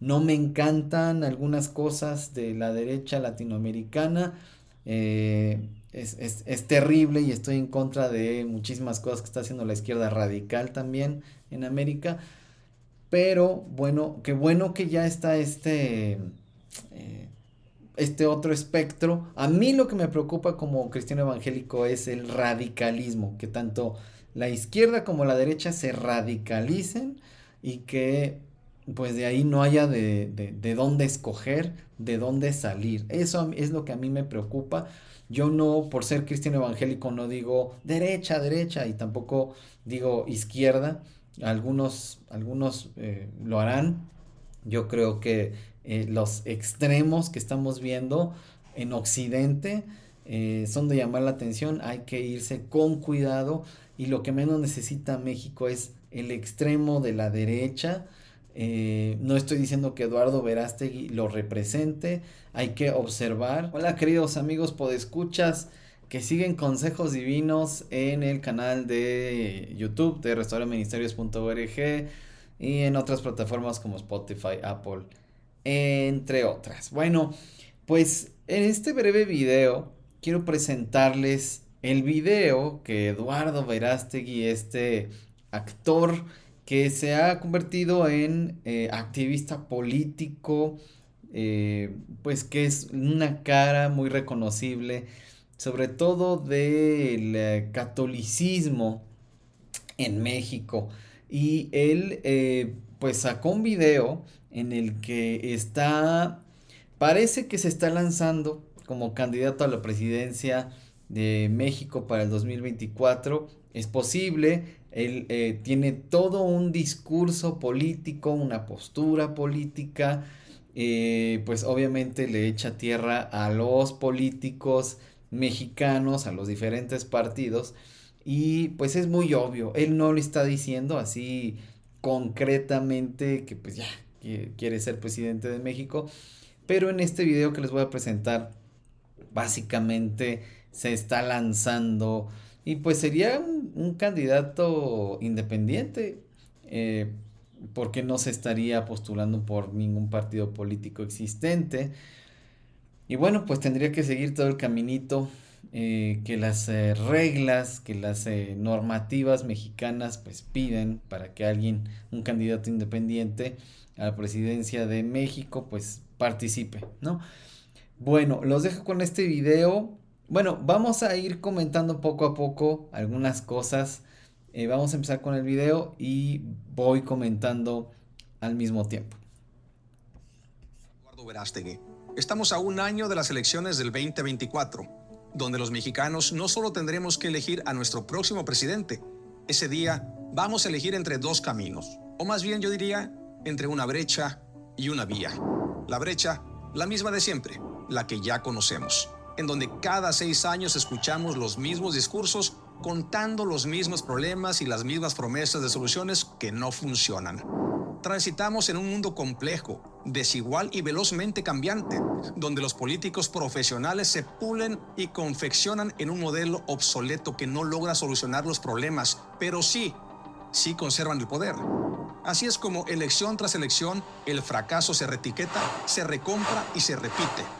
No me encantan algunas cosas de la derecha latinoamericana. Eh, es, terrible y estoy en contra de muchísimas cosas que está haciendo la izquierda radical también en América. Pero bueno, qué bueno que ya está este, eh, este otro espectro. A mí lo que me preocupa como cristiano evangélico es el radicalismo, que tanto la izquierda como la derecha se radicalicen y que pues de ahí no haya de, de, dónde escoger, de dónde salir. Eso es lo que a mí me preocupa. Yo no, por ser cristiano evangélico, no digo derecha, derecha y tampoco digo izquierda. Algunos, algunos eh, lo harán. Yo creo que eh, los extremos que estamos viendo en Occidente eh, son de llamar la atención. Hay que irse con cuidado y lo que menos necesita México es el extremo de la derecha eh, no estoy diciendo que Eduardo Verástegui lo represente, hay que observar. Hola queridos amigos podescuchas que siguen consejos divinos en el canal de YouTube de restauraministerios.org y en otras plataformas como Spotify, Apple, entre otras. Bueno, pues en este breve video quiero presentarles el video que Eduardo Verástegui, este actor que se ha convertido en eh, activista político, eh, pues que es una cara muy reconocible, sobre todo del eh, catolicismo en México. Y él pues sacó un video en el que está, parece que se está lanzando como candidato a la presidencia de México para el 2024. Es posible, él eh, tiene todo un discurso político, una postura política, eh, pues obviamente le echa tierra a los políticos mexicanos, a los diferentes partidos, y pues es muy obvio, él no le está diciendo así concretamente que pues ya quiere ser presidente de México, pero en este video que les voy a presentar, básicamente se está lanzando y pues sería un, candidato independiente, eh, porque no se estaría postulando por ningún partido político existente. Y bueno, pues tendría que seguir todo el caminito eh, que las eh, reglas, que las normativas mexicanas pues piden para que alguien, un candidato independiente a la presidencia de México, pues participe, ¿no? Bueno, los dejo con este video. Bueno, vamos a ir comentando poco a poco algunas cosas. Eh, vamos a empezar con el video y voy comentando al mismo tiempo. Eduardo Verástegui. Estamos a un año de las elecciones del 2024, donde los mexicanos no solo tendremos que elegir a nuestro próximo presidente, ese día vamos a elegir entre dos caminos, o más bien yo diría entre una brecha y una vía. La brecha, la misma de siempre, la que ya conocemos en donde cada seis años escuchamos los mismos discursos contando los mismos problemas y las mismas promesas de soluciones que no funcionan. Transitamos en un mundo complejo, desigual y velozmente cambiante, donde los políticos profesionales se pulen y confeccionan en un modelo obsoleto que no logra solucionar los problemas, pero sí, sí conservan el poder. Así es como elección tras elección, el fracaso se retiqueta, se recompra y se repite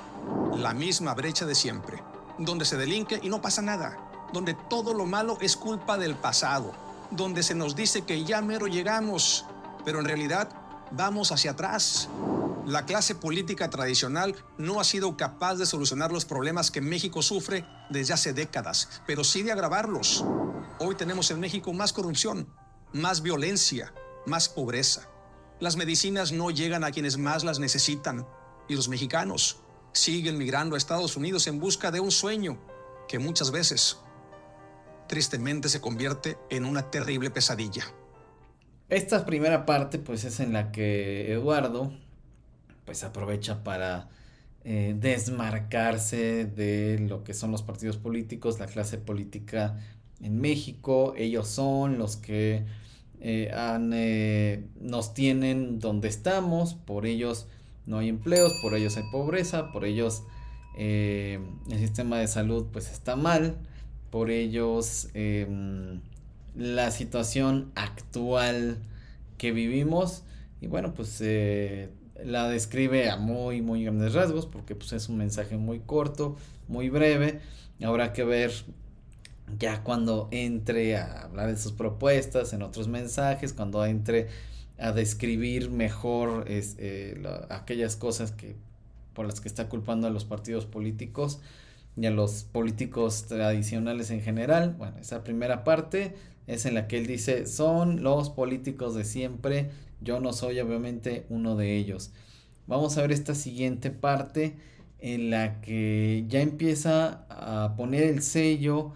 la misma brecha de siempre, donde se delinque y no pasa nada, donde todo lo malo es culpa del pasado, donde se nos dice que ya mero llegamos, pero en realidad vamos hacia atrás. La clase política tradicional no ha sido capaz de solucionar los problemas que México sufre desde hace décadas, pero sí de agravarlos. Hoy tenemos en México más corrupción, más violencia, más pobreza. Las medicinas no llegan a quienes más las necesitan y los mexicanos siguen migrando a Estados Unidos en busca de un sueño que muchas veces, tristemente, se convierte en una terrible pesadilla. Esta primera parte, pues, es en la que Eduardo, pues, aprovecha para eh, desmarcarse de lo que son los partidos políticos, la clase política en México. Ellos son los que eh, eh, nos tienen donde estamos, por ellos no hay empleos, por ellos hay pobreza, por ellos eh, el sistema de salud pues está mal, por ellos em, la situación actual que vivimos y bueno, pues eh, la describe a muy, muy grandes rasgos porque pues es un mensaje muy corto, muy breve. Habrá que ver ya cuando entre a hablar de sus propuestas, en otros mensajes, cuando entre a describir mejor es, eh, aquellas cosas que por las que está culpando a los partidos políticos y a los políticos tradicionales en general. Bueno, esa primera parte es en la que él dice, son los políticos de siempre, yo no soy obviamente uno de ellos. Vamos a ver esta siguiente parte en la que ya empieza a poner el sello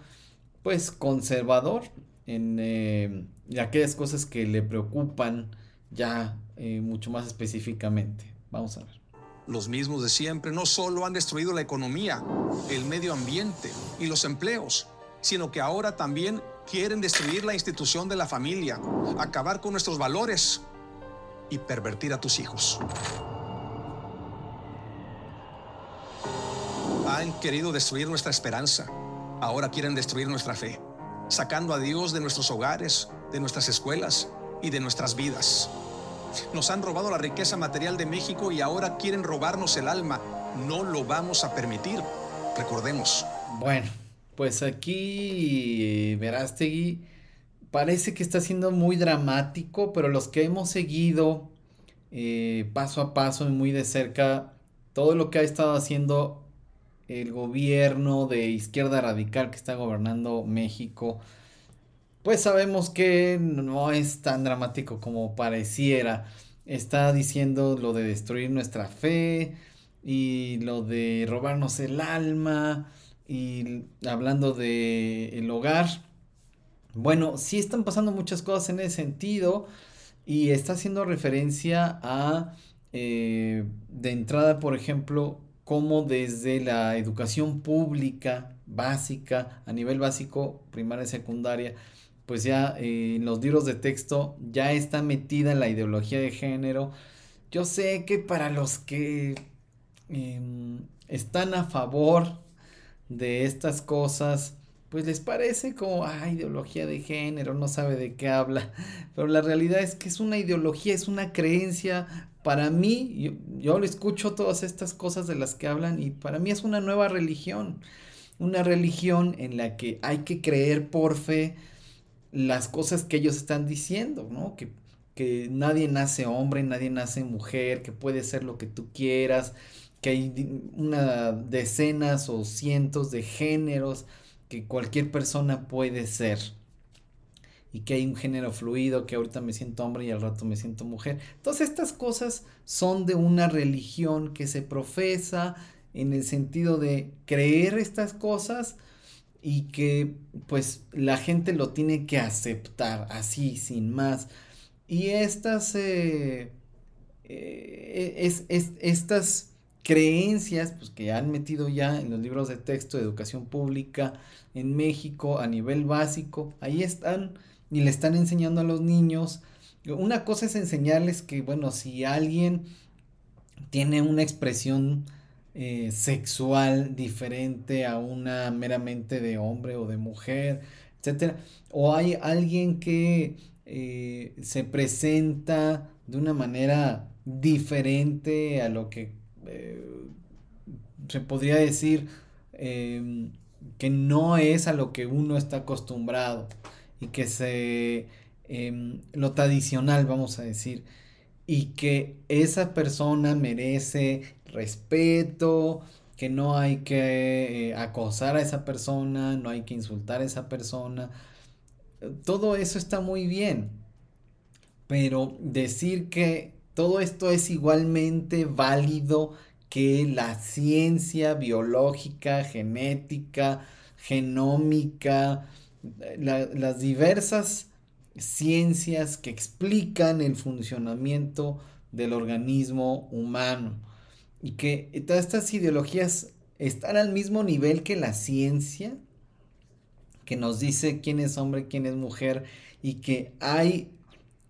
pues conservador en eh, aquellas cosas que le preocupan ya eh, mucho más específicamente. Vamos a ver. Los mismos de siempre no solo han destruido la economía, el medio ambiente y los empleos, sino que ahora también quieren destruir la institución de la familia, acabar con nuestros valores y pervertir a tus hijos. Han querido destruir nuestra esperanza, ahora quieren destruir nuestra fe, sacando a Dios de nuestros hogares, de nuestras escuelas y de nuestras vidas. Nos han robado la riqueza material de México y ahora quieren robarnos el alma. No lo vamos a permitir. Recordemos. Bueno, pues aquí Verástegui parece que está siendo muy dramático, pero los que hemos seguido eh, paso a paso y muy de cerca todo lo que ha estado haciendo el gobierno de izquierda radical que está gobernando México, pues sabemos que no es tan dramático como pareciera. Está diciendo lo de destruir nuestra fe y lo de robarnos el alma y hablando de el hogar. Bueno, sí están pasando muchas cosas en ese sentido y está haciendo referencia a eh, de entrada, por ejemplo, cómo desde la educación pública básica, a nivel básico, primaria y secundaria, pues ya eh, en los libros de texto ya está metida la ideología de género. Yo sé que para los que em, están a favor de estas cosas, pues les parece como, ah, ideología de género, no sabe de qué habla. Pero la realidad es que es una ideología, es una creencia. Para mí, yo, yo le escucho todas estas cosas de las que hablan y para mí es una nueva religión. Una religión en la que hay que creer por fe, las cosas que ellos están diciendo, ¿no? Que, que nadie nace hombre, nadie nace mujer, que puede ser lo que tú quieras, que hay una decenas o cientos de géneros que cualquier persona puede ser y que hay un género fluido, que ahorita me siento hombre y al rato me siento mujer. Todas estas cosas son de una religión que se profesa en el sentido de creer estas cosas y que pues la gente lo tiene que aceptar así, sin más. Y estas, eh, eh, es, estas creencias pues, que han metido ya en los libros de texto de educación pública en México a nivel básico, ahí están y le están enseñando a los niños. Una cosa es enseñarles que, bueno, si alguien tiene una expresión eh, sexual diferente a una meramente de hombre o de mujer, etcétera. O hay alguien que eh, se presenta de una manera diferente a lo que eh, se podría decir em, que no es a lo que uno está acostumbrado y que se em, lo tradicional vamos a decir y que esa persona merece respeto, que no hay que eh, acosar a esa persona, no hay que insultar a esa persona. Todo eso está muy bien. Pero decir que todo esto es igualmente válido que la ciencia biológica, genética, genómica, las diversas ciencias que explican el funcionamiento del organismo humano y que todas estas ideologías están al mismo nivel que la ciencia, que nos dice quién es hombre, quién es mujer, y que hay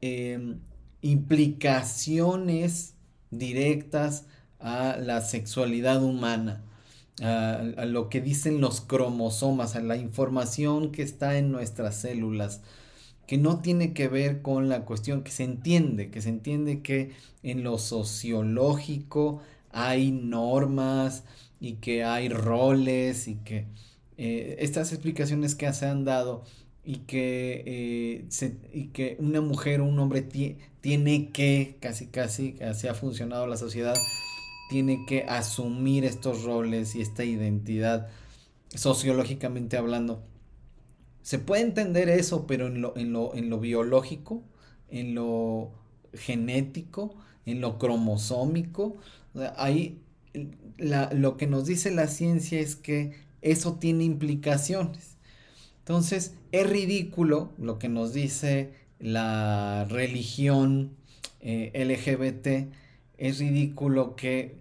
em, implicaciones directas a la sexualidad humana, a, lo que dicen los cromosomas, a la información que está en nuestras células. Que no tiene que ver con la cuestión que se entiende, que se entiende que en lo sociológico hay normas y que hay roles y que eh, estas explicaciones que se han dado y que, eh, y que una mujer o un hombre tiene que, casi casi, así ha funcionado la sociedad, tiene que asumir estos roles y esta identidad sociológicamente hablando. Se puede entender eso, pero en lo, en lo, en lo biológico, en lo genético, en lo cromosómico, ahí lo que nos dice la ciencia es que eso tiene implicaciones. Entonces, es ridículo lo que nos dice la religión eh, LGBT, es ridículo que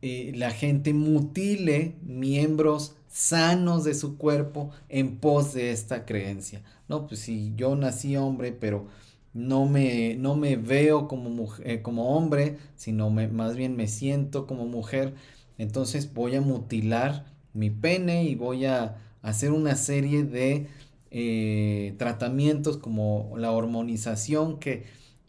eh, la gente mutile miembros sanos de su cuerpo en pos de esta creencia. No, pues si yo nací hombre, pero no me, no me veo como, eh, como hombre, sino más bien me siento como mujer, entonces voy a mutilar mi pene y voy a hacer una serie de eh, tratamientos como la hormonización que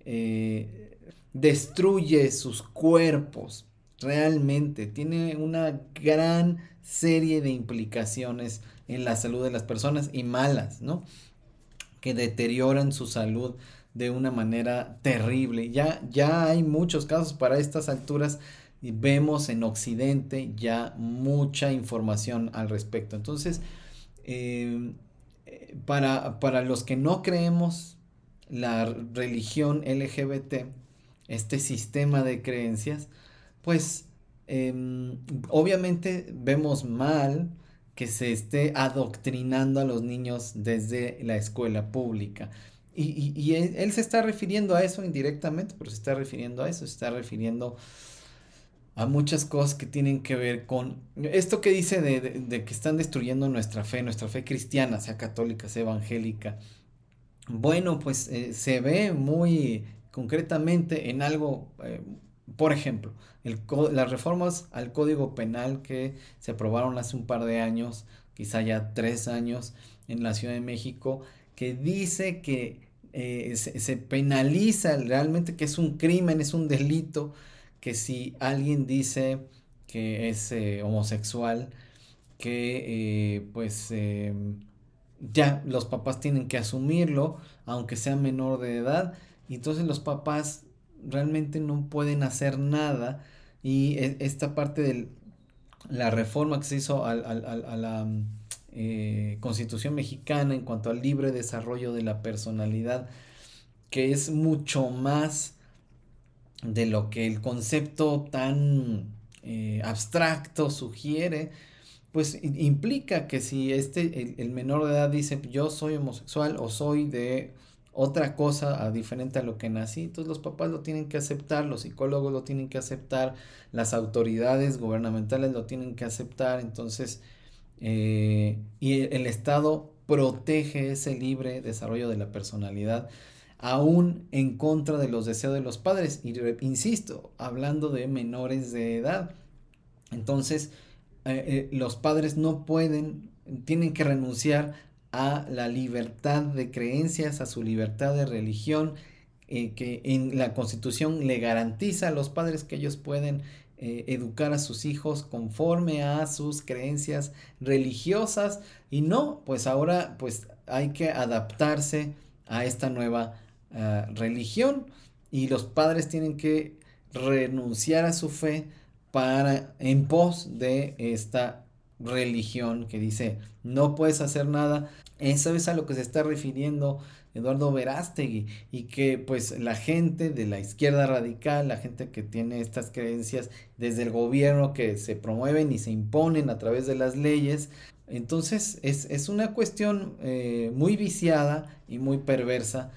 eh, destruye sus cuerpos realmente, tiene una gran serie de implicaciones en la salud de las personas y malas, ¿no? Que deterioran su salud de una manera terrible. Ya, ya hay muchos casos para estas alturas y vemos en Occidente ya mucha información al respecto. Entonces, em, para, para los que no creemos la religión LGBT, este sistema de creencias, pues Em, obviamente vemos mal que se esté adoctrinando a los niños desde la escuela pública. Y, él, se está refiriendo a eso indirectamente, pero se está refiriendo a eso, se está refiriendo a muchas cosas que tienen que ver con esto que dice de, que están destruyendo nuestra fe, nuestra fe cristiana, sea católica, sea evangélica. Bueno, pues eh, se ve muy concretamente en algo eh, por ejemplo, las reformas al Código Penal que se aprobaron hace un par de años, quizá ya tres años, en la Ciudad de México, que dice que eh, se, penaliza realmente que es un crimen, es un delito, que si alguien dice que es eh, homosexual, que eh, pues ya los papás tienen que asumirlo, aunque sea menor de edad, y entonces los papás realmente no pueden hacer nada y e, esta parte de la reforma que se hizo a la eh, constitución mexicana en cuanto al libre desarrollo de la personalidad, que es mucho más de lo que el concepto tan eh, abstracto sugiere, pues implica que si este, el menor de edad dice yo soy homosexual o soy de otra cosa a diferente a lo que nací. Entonces los papás lo tienen que aceptar, los psicólogos lo tienen que aceptar, las autoridades gubernamentales lo tienen que aceptar. Entonces, eh, y el, Estado protege ese libre desarrollo de la personalidad aún en contra de los deseos de los padres. Y insisto, hablando de menores de edad. Entonces, eh, eh, los padres no pueden, tienen que renunciar a la libertad de creencias, a su libertad de religión, eh, que en la constitución le garantiza a los padres que ellos pueden eh, educar a sus hijos conforme a sus creencias religiosas. Y no, pues ahora pues hay que adaptarse a esta nueva ah, religión. Y los padres tienen que renunciar a su fe para en pos de esta religión que dice no puedes hacer nada. Eso es a lo que se está refiriendo Eduardo Verástegui y que pues la gente de la izquierda radical, la gente que tiene estas creencias desde el gobierno que se promueven y se imponen a través de las leyes, entonces es, una cuestión eh, muy viciada y muy perversa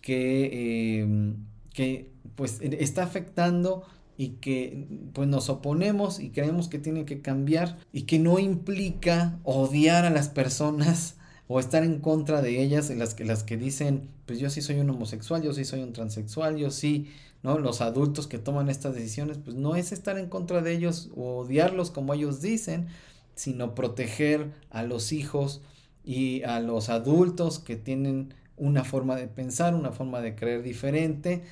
que, eh, que pues está afectando y que pues nos oponemos y creemos que tiene que cambiar y que no implica odiar a las personas o estar en contra de ellas, las que, las que dicen, pues yo sí soy un homosexual, yo sí soy un transexual, yo sí, ¿no? Los adultos que toman estas decisiones, pues no es estar en contra de ellos o odiarlos como ellos dicen, sino proteger a los hijos y a los adultos que tienen una forma de pensar, una forma de creer diferente,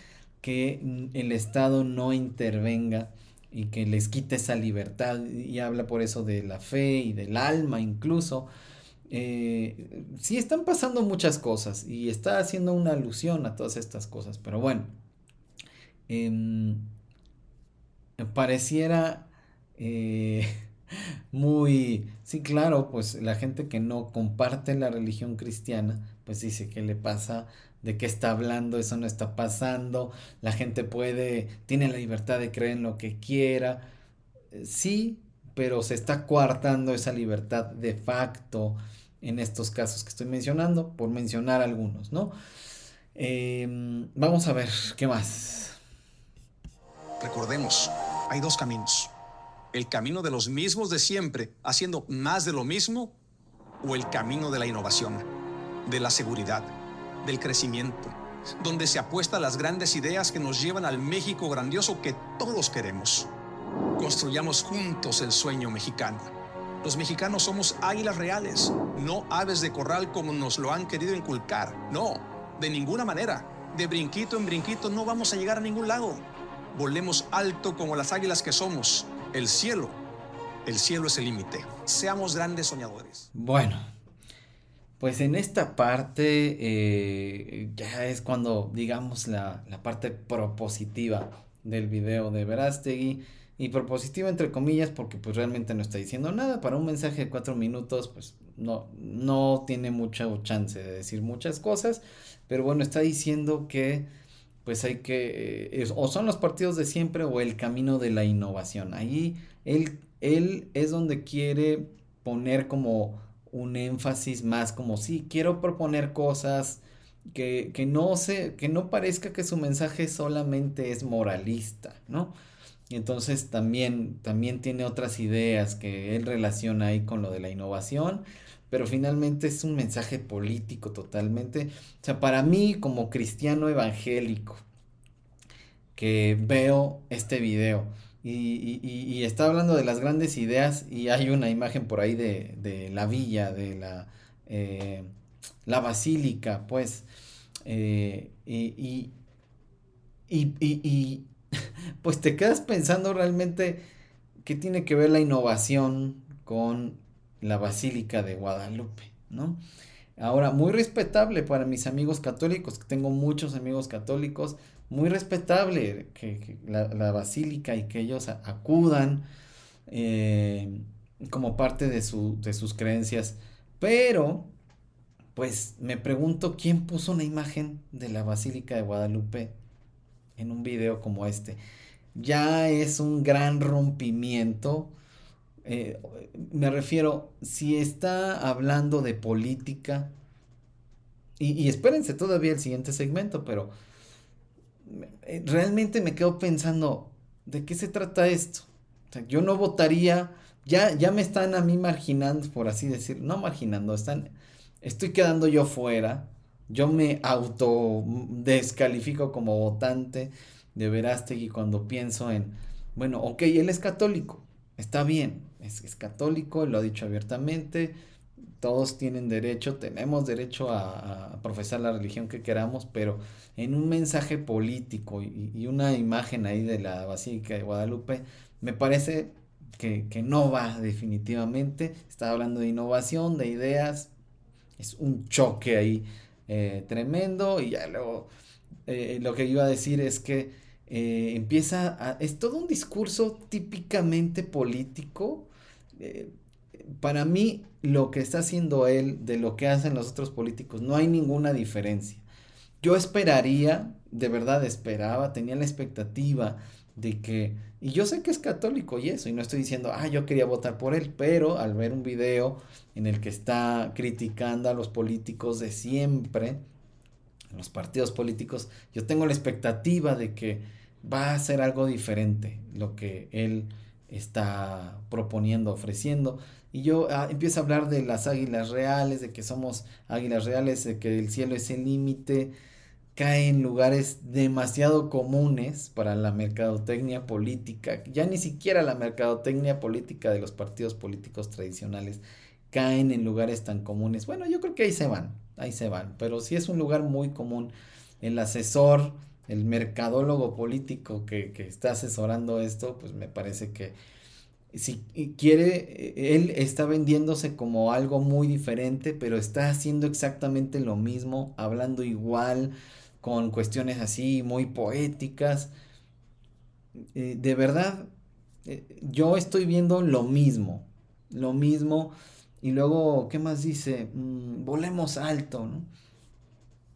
que el Estado no intervenga y que les quite esa libertad y habla por eso de la fe y del alma incluso. Eh, sí están pasando muchas cosas y está haciendo una alusión a todas estas cosas, pero bueno, em, pareciera eh, muy, sí, claro, pues la gente que no comparte la religión cristiana, pues dice, ¿qué le pasa? ¿De qué está hablando? Eso no está pasando. La gente puede, tiene la libertad de creer en lo que quiera. Eh, sí, pero se está coartando esa libertad de facto en estos casos que estoy mencionando, por mencionar algunos, ¿no? Em, vamos a ver, ¿qué más? Recordemos, hay dos caminos el camino de los mismos de siempre, haciendo más de lo mismo, o el camino de la innovación, de la seguridad, del crecimiento, donde se apuesta a las grandes ideas que nos llevan al México grandioso que todos queremos. Construyamos juntos el sueño mexicano. Los mexicanos somos águilas reales, no aves de corral como nos lo han querido inculcar. No, de ninguna manera. De brinquito en brinquito no vamos a llegar a ningún lado. Volemos alto como las águilas que somos el cielo, el cielo es el límite. Seamos grandes soñadores. Bueno, pues en esta parte eh, ya es cuando, digamos, la, parte propositiva del video de Verástegui. Y propositiva entre comillas porque pues realmente no está diciendo nada. Para un mensaje de cuatro minutos pues no, no tiene mucha chance de decir muchas cosas. Pero bueno, está diciendo que pues hay que, eh, o son los partidos de siempre o el camino de la innovación. Ahí él, él es donde quiere poner como un énfasis más como sí, quiero proponer cosas que, que no se, que no parezca que su mensaje solamente es moralista, ¿no? Y entonces también, también tiene otras ideas que él relaciona ahí con lo de la innovación pero finalmente es un mensaje político totalmente. O sea, para mí como cristiano evangélico que veo este video y, está hablando de las grandes ideas y hay una imagen por ahí de, la villa, de la, eh, la basílica, pues, eh, y, y pues te quedas pensando realmente qué tiene que ver la innovación con la Basílica de Guadalupe, ¿no? Ahora, muy respetable para mis amigos católicos, que tengo muchos amigos católicos, muy respetable que, la, basílica y que ellos acudan eh, como parte de, su, de sus creencias, pero pues me pregunto quién puso una imagen de la Basílica de Guadalupe en un video como este. Ya es un gran rompimiento eh, me refiero, si está hablando de política, y, espérense todavía el siguiente segmento, pero realmente me quedo pensando, ¿de qué se trata esto? yo no votaría, ya, ya me están a mí marginando, por así decir, no marginando, están, estoy quedando yo fuera, yo me auto descalifico como votante de Verástegui cuando pienso en, bueno, ok, él es católico, está bien, es, católico, lo ha dicho abiertamente, todos tienen derecho, tenemos derecho a, profesar la religión que queramos, pero en un mensaje político y, una imagen ahí de la Basílica de Guadalupe, me parece que, no va definitivamente. Está hablando de innovación, de ideas, es un choque ahí eh, tremendo y ya luego eh, lo que iba a decir es que eh, empieza a, es todo un discurso típicamente político para mí lo que está haciendo él de lo que hacen los otros políticos, no hay ninguna diferencia. Yo esperaría, de verdad esperaba, tenía la expectativa de que, y yo sé que es católico y eso, y no estoy diciendo, ah, yo quería votar por él, pero al ver un video en el que está criticando a los políticos de siempre, los partidos políticos, yo tengo la expectativa de que va a ser algo diferente lo que él está proponiendo, ofreciendo. Y yo ah, empiezo a hablar de las águilas reales, de que somos águilas reales, de que el cielo es el límite, cae en lugares demasiado comunes para la mercadotecnia política, ya ni siquiera la mercadotecnia política de los partidos políticos tradicionales caen en lugares tan comunes. Bueno, yo creo que ahí se van, ahí se van. Pero si es un lugar muy común. El asesor, el mercadólogo político que, que está asesorando esto, pues me parece que si quiere, él está vendiéndose como algo muy diferente, pero está haciendo exactamente lo mismo, hablando igual, con cuestiones así muy poéticas. Eh, de verdad, eh, yo estoy viendo lo mismo, lo mismo. Y luego, ¿qué más dice? Mm, volemos alto, ¿no?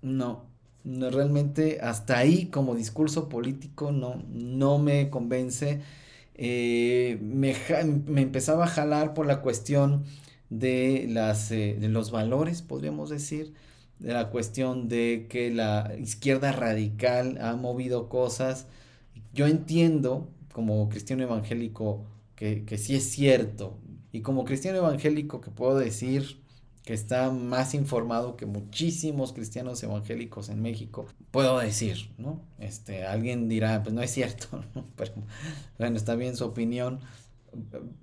No, no, realmente hasta ahí como discurso político no, no me convence eh, me, me, empezaba a jalar por la cuestión de, las, eh, de los valores, podríamos decir, de la cuestión de que la izquierda radical ha movido cosas. Yo entiendo como cristiano evangélico que, que sí es cierto, y como cristiano evangélico que puedo decir que está más informado que muchísimos cristianos evangélicos en México, puedo decir, ¿no? Este, alguien dirá, pues no es cierto, pero bueno, está bien su opinión.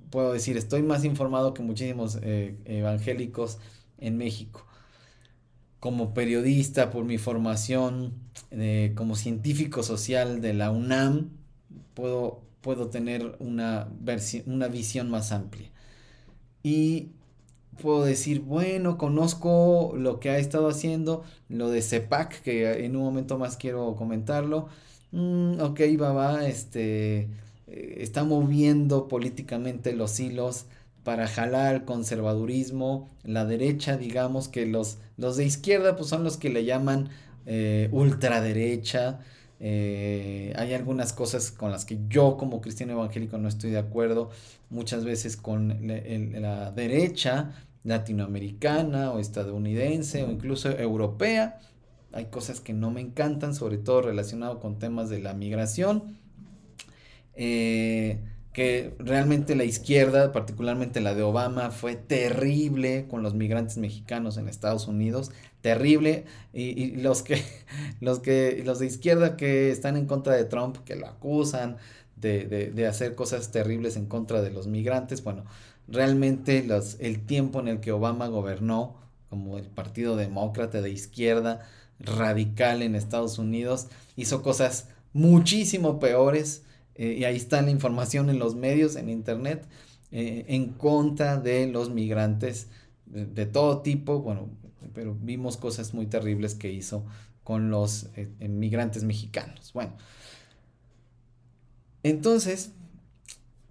Puedo decir, estoy más informado que muchísimos eh, evangélicos en México. Como periodista, por mi formación eh, como científico social de la UNAM, puedo, puedo tener una, una visión más amplia. Y puedo decir, bueno, conozco lo que ha estado haciendo, lo de CEPAC, que en un momento más quiero comentarlo. Mm, ok, va, este, eh, está moviendo políticamente los hilos para jalar el conservadurismo, la derecha, digamos que los, los de izquierda pues son los que le llaman eh, ultraderecha. Eh, hay algunas cosas con las que yo como cristiano evangélico no estoy de acuerdo, muchas veces con la derecha latinoamericana o estadounidense o incluso europea. Hay cosas que no me encantan, sobre todo relacionado con temas de la migración. Eh, que realmente la izquierda, particularmente la de Obama, fue terrible con los migrantes mexicanos en Estados Unidos, terrible, y, los que, los que, los de izquierda que están en contra de Trump, que lo acusan de, de hacer cosas terribles en contra de los migrantes, bueno, realmente los, el tiempo en el que Obama gobernó como el Partido Demócrata de izquierda radical en Estados Unidos, hizo cosas muchísimo peores, eh, y ahí está la información en los medios, en internet, eh, en contra de los migrantes de, todo tipo, bueno, pero vimos cosas muy terribles que hizo con los eh, migrantes mexicanos. Bueno, entonces,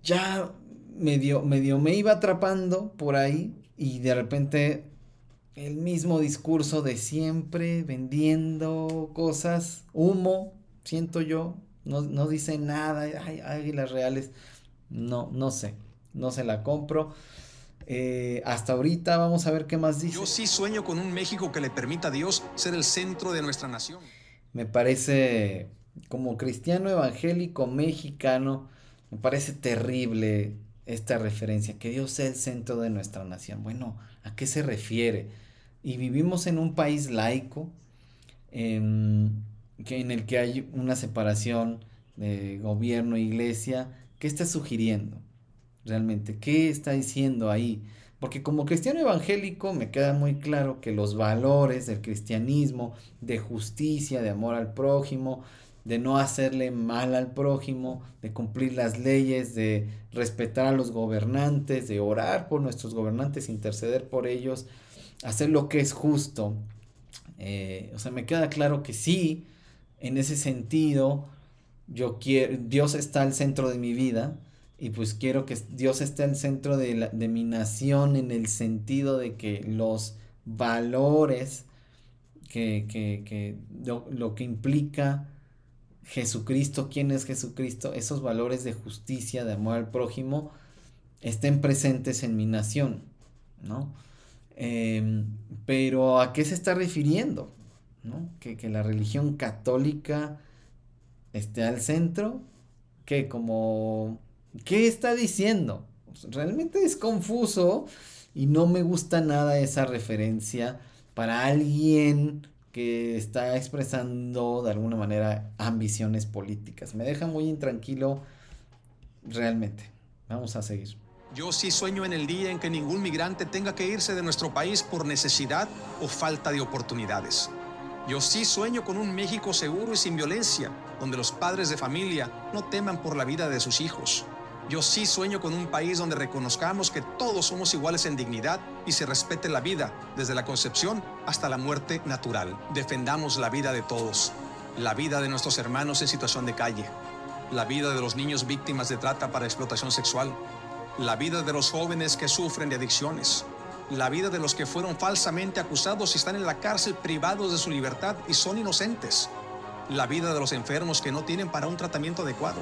ya medio, medio me iba atrapando por ahí y de repente el mismo discurso de siempre vendiendo cosas, humo, siento yo, no, no dice nada, ay, águilas reales, no, no sé, no se la compro. Eh, hasta ahorita vamos a ver qué más dice. Yo sí sueño con un México que le permita a Dios ser el centro de nuestra nación. Me parece, como cristiano evangélico mexicano, me parece terrible esta referencia, que Dios sea el centro de nuestra nación. Bueno, ¿a qué se refiere? Y vivimos en un país laico, en, que, en el que hay una separación de gobierno e iglesia. ¿Qué está sugiriendo realmente? ¿Qué está diciendo ahí? Porque como cristiano evangélico me queda muy claro que los valores del cristianismo, de justicia, de amor al prójimo, de no hacerle mal al prójimo, de cumplir las leyes, de respetar a los gobernantes, de orar por nuestros gobernantes, interceder por ellos, hacer lo que es justo. Eh, o sea, me queda claro que sí, en ese sentido, yo quiero, Dios está al centro de mi vida y pues quiero que Dios esté al centro de, mi nación en el sentido de que los valores que, que, que lo que implica Jesucristo, quién es Jesucristo, esos valores de justicia, de amor al prójimo, estén presentes en mi nación, ¿no? Em, pero ¿a qué se está refiriendo? ¿No? Que, que, la religión católica esté al centro, que como, ¿qué está diciendo? Realmente es confuso y no me gusta nada esa referencia para alguien que está expresando de alguna manera ambiciones políticas. Me deja muy intranquilo realmente. Vamos a seguir. Yo sí sueño en el día en que ningún migrante tenga que irse de nuestro país por necesidad o falta de oportunidades. Yo sí sueño con un México seguro y sin violencia, donde los padres de familia no teman por la vida de sus hijos. Yo sí sueño con un país donde reconozcamos que todos somos iguales en dignidad y se respete la vida desde la concepción hasta la muerte natural. Defendamos la vida de todos, la vida de nuestros hermanos en situación de calle, la vida de los niños víctimas de trata para explotación sexual, la vida de los jóvenes que sufren de adicciones, la vida de los que fueron falsamente acusados y están en la cárcel privados de su libertad y son inocentes, la vida de los enfermos que no tienen para un tratamiento adecuado,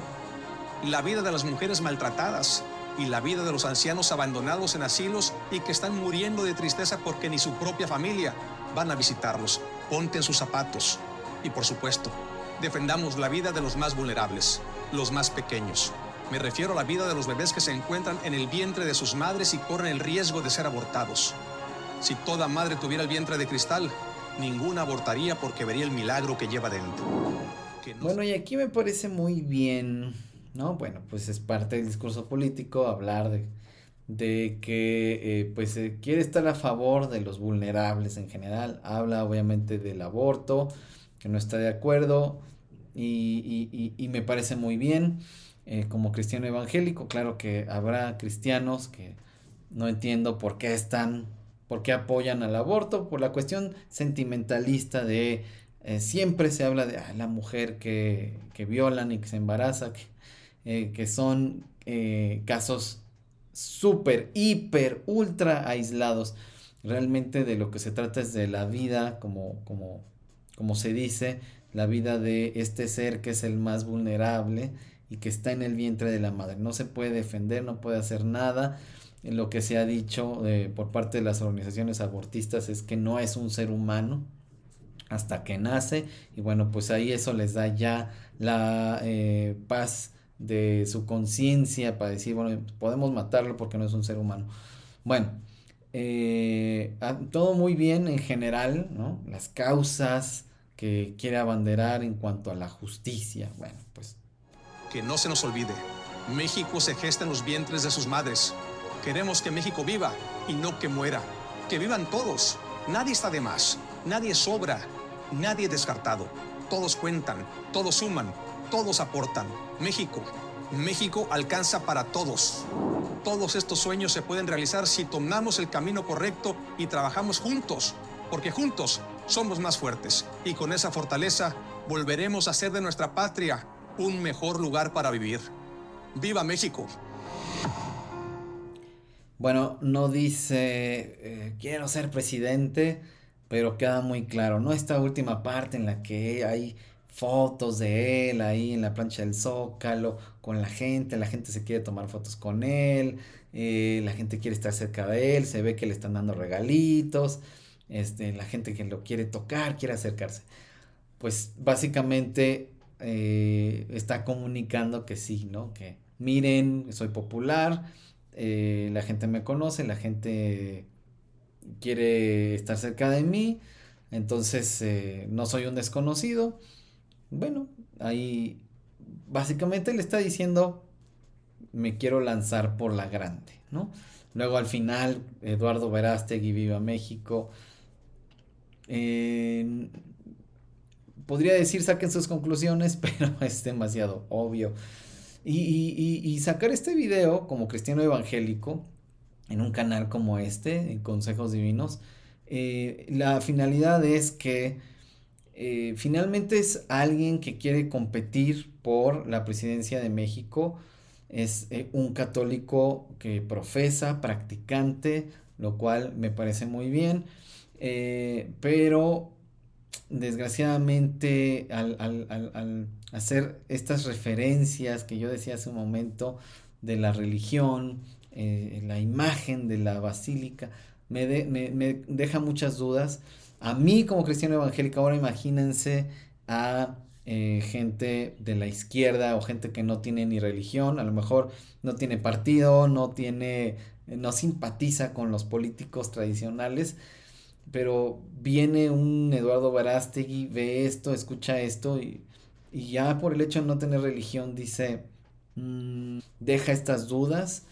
la vida de las mujeres maltratadas y la vida de los ancianos abandonados en asilos y que están muriendo de tristeza porque ni su propia familia van a visitarlos. Ponte en sus zapatos. Y por supuesto, defendamos la vida de los más vulnerables, los más pequeños, me refiero a la vida de los bebés que se encuentran en el vientre de sus madres y corren el riesgo de ser abortados. Si toda madre tuviera el vientre de cristal, ninguna abortaría porque vería el milagro que lleva dentro. Bueno, y aquí me parece muy bien, ¿no? Bueno, pues es parte del discurso político hablar de, de que eh, pues eh, quiere estar a favor de los vulnerables en general. Habla obviamente del aborto, que no está de acuerdo y, y me parece muy bien. Eh, como cristiano evangélico. Claro que habrá cristianos que no entiendo por qué están, por qué apoyan al aborto, por la cuestión sentimentalista de eh, siempre se habla de la mujer que, que, violan y que se embaraza, que, eh, que son casos súper, hiper, ultra aislados. Realmente de lo que se trata es de la vida, como, como, como se dice, la vida de este ser que es el más vulnerable y que está en el vientre de la madre. No se puede defender, no puede hacer nada. Lo que se ha dicho eh, por parte de las organizaciones abortistas es que no es un ser humano hasta que nace y bueno pues ahí eso les da ya la eh, paz de su conciencia para decir bueno podemos matarlo porque no es un ser humano bueno eh, todo muy bien en general no las causas que quiere abanderar en cuanto a la justicia bueno pues que no se nos olvide, México se gesta en los vientres de sus madres. Queremos que México viva y no que muera. Que vivan todos. Nadie está de más. Nadie sobra. Nadie descartado. Todos cuentan. Todos suman. Todos aportan. México. México alcanza para todos. Todos estos sueños se pueden realizar si tomamos el camino correcto y trabajamos juntos. Porque juntos somos más fuertes. Y con esa fortaleza volveremos a ser de nuestra patria un mejor lugar para vivir. ¡Viva México! Bueno, no dice eh, quiero ser presidente, pero queda muy claro, ¿no? Esta última parte en la que hay fotos de él ahí en la plancha del Zócalo, con la gente, la gente se quiere tomar fotos con él, eh, la gente quiere estar cerca de él, se ve que le están dando regalitos, este, la gente que lo quiere tocar, quiere acercarse. Pues básicamente eh, está comunicando que sí, ¿no? Que miren, soy popular, eh, la gente me conoce, la gente quiere estar cerca de mí, entonces eh, no soy un desconocido. Bueno, ahí básicamente le está diciendo, me quiero lanzar por la grande, ¿no? Luego al final, Eduardo Verástegui, Viva México. Podría decir saquen sus conclusiones, pero es demasiado obvio. Y, sacar este video como cristiano evangélico en un canal como este, en Consejos Divinos, eh, la finalidad es que eh, finalmente es alguien que quiere competir por la presidencia de México, es eh, un católico que profesa, practicante, lo cual me parece muy bien, pero desgraciadamente al, hacer estas referencias que yo decía hace un momento de la religión, eh, la imagen de la basílica, me, deja muchas dudas. A mí como cristiano evangélico, ahora imagínense a eh, gente de la izquierda o gente que no tiene ni religión, a lo mejor no tiene partido, no tiene, no simpatiza con los políticos tradicionales pero viene un Eduardo Barástegui, ve esto, escucha esto y, ya por el hecho de no tener religión dice, mm, deja estas dudas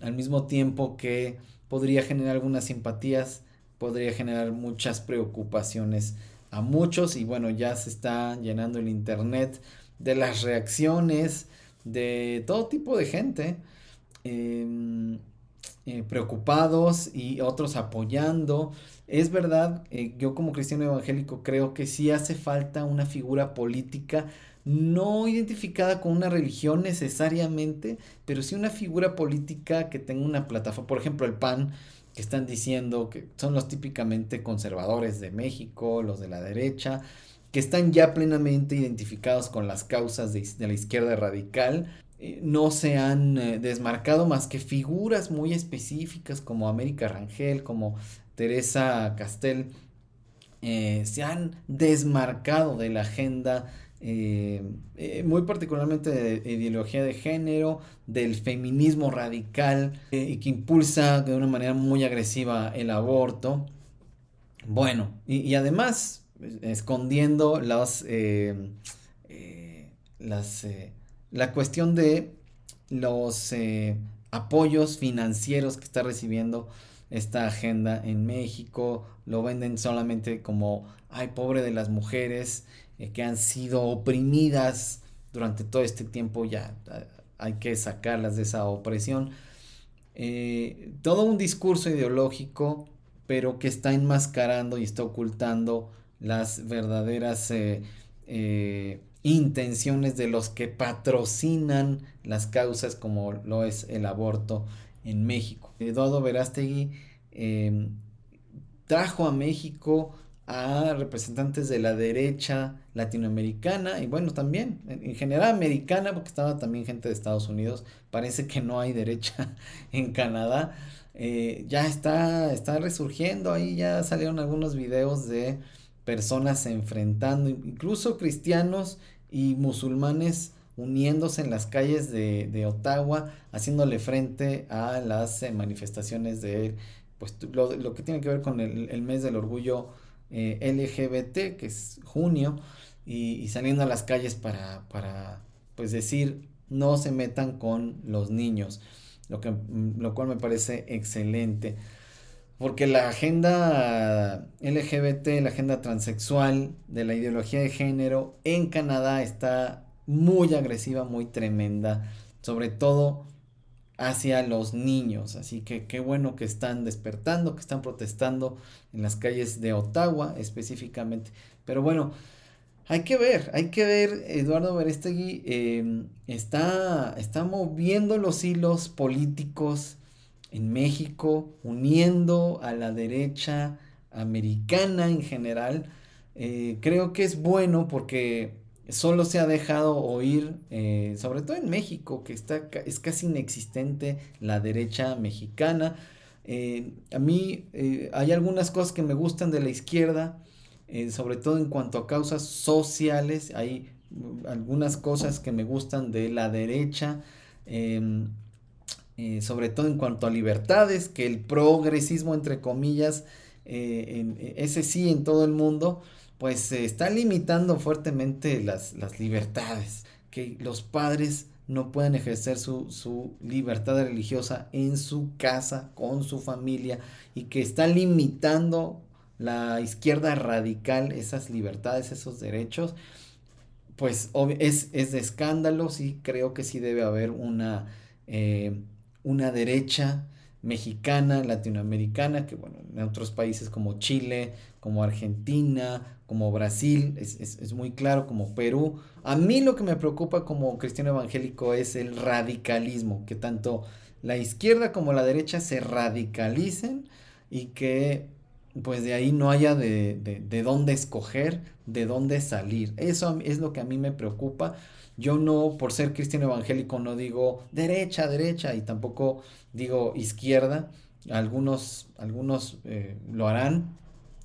al mismo tiempo que podría generar algunas simpatías, podría generar muchas preocupaciones a muchos y bueno, ya se está llenando el internet de las reacciones de todo tipo de gente. Em, eh, preocupados y otros apoyando. Es verdad, eh, yo como cristiano evangélico creo que sí hace falta una figura política no identificada con una religión necesariamente, pero sí una figura política que tenga una plataforma, por ejemplo el PAN, que están diciendo que son los típicamente conservadores de México, los de la derecha, que están ya plenamente identificados con las causas de, de la izquierda radical, eh, no se han eh, desmarcado más que figuras muy específicas como América Rangel, como Teresa Castel, eh, se han desmarcado de la agenda muy particularmente de ideología de género, del feminismo radical y que impulsa de una manera muy agresiva el aborto. Bueno, y, además escondiendo las, las la cuestión de los eh, apoyos financieros que está recibiendo esta agenda en México, lo venden solamente como, ay, pobre de las mujeres eh, que han sido oprimidas durante todo este tiempo, ya hay que sacarlas de esa opresión. Eh, todo un discurso ideológico, pero que está enmascarando y está ocultando las verdaderas intenciones de los que patrocinan las causas como lo es el aborto en México. Eduardo Verástegui em, trajo a México a representantes de la derecha latinoamericana y bueno también en general americana porque estaba también gente de Estados Unidos. Parece que no hay derecha en Canadá. Eh, ya está está resurgiendo. Ahí ya salieron algunos videos de personas enfrentando incluso cristianos y musulmanes uniéndose en las calles de, Ottawa, haciéndole frente a las eh, manifestaciones de pues, lo, que tiene que ver con el, mes del orgullo eh, LGBT, que es junio, y, saliendo a las calles para, para pues decir no se metan con los niños, lo, que, mm, lo cual me parece excelente. Porque la agenda LGBT, la agenda transexual de la ideología de género en Canadá está muy agresiva, muy tremenda, sobre todo hacia los niños. Así que qué bueno que están despertando, que están protestando en las calles de Ottawa específicamente. Pero bueno, hay que ver, hay que ver, Eduardo Berestegui em, está, está moviendo los hilos políticos en México, uniendo a la derecha americana en general. Eh, creo que es bueno porque solo se ha dejado oír, eh, sobre todo en México, que está, es casi inexistente la derecha mexicana. Eh, a mí hay algunas cosas que me gustan de la izquierda, sobre todo en cuanto a causas sociales, hay algunas cosas que me gustan de la derecha. Eh, sobre todo en cuanto a libertades, que el progresismo, entre comillas, eh, eh, ese sí en todo el mundo, pues se está limitando fuertemente las, las, libertades, que los padres no puedan ejercer su, su, libertad religiosa en su casa, con su familia, y que está limitando la izquierda radical esas libertades, esos derechos, pues es, es de escándalo, sí creo que sí debe haber una una derecha mexicana, latinoamericana, que bueno, en otros países como Chile, como Argentina, como Brasil, es, muy claro, como Perú. A mí lo que me preocupa como cristiano evangélico es el radicalismo, que tanto la izquierda como la derecha se radicalicen y que pues de ahí no haya de, de, de dónde escoger, de dónde salir. Eso es lo que a mí me preocupa yo no, por ser cristiano evangélico, no digo derecha, derecha y tampoco digo izquierda. Algunos, algunos eh, lo harán.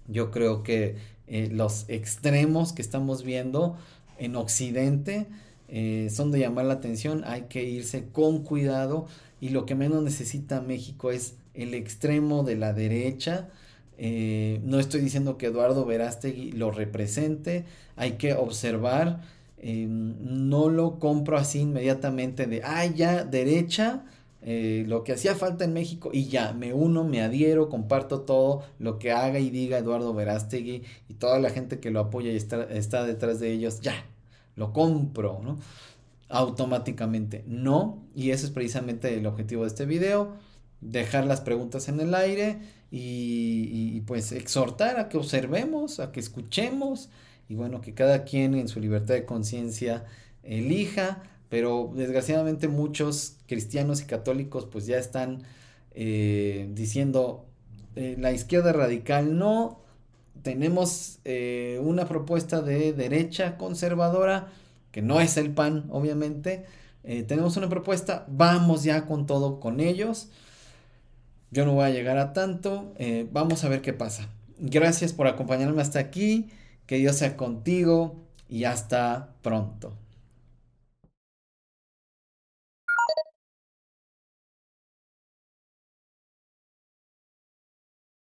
Yo creo que eh, los extremos que estamos viendo en Occidente eh, son de llamar la atención. Hay que irse con cuidado y lo que menos necesita México es el extremo de la derecha. no estoy diciendo que Eduardo Verástegui lo represente. Hay que observar Em, no lo compro así inmediatamente de, ah, ya, derecha, eh, lo que hacía falta en México y ya, me uno, me adhiero, comparto todo lo que haga y diga Eduardo Verástegui y toda la gente que lo apoya y está, está detrás de ellos, ya, lo compro, ¿no? Automáticamente, no, y ese es precisamente el objetivo de este video, dejar las preguntas en el aire y, y pues exhortar a que observemos, a que escuchemos y bueno, que cada quien en su libertad de conciencia elija pero desgraciadamente muchos cristianos y católicos pues ya están eh, diciendo eh, la izquierda radical no, tenemos eh, una propuesta de derecha conservadora, que no es el PAN, obviamente, tenemos una propuesta, vamos ya con todo con ellos. Yo no voy a llegar a tanto, vamos a ver qué pasa. Gracias por acompañarme hasta aquí, que Dios sea contigo y hasta pronto.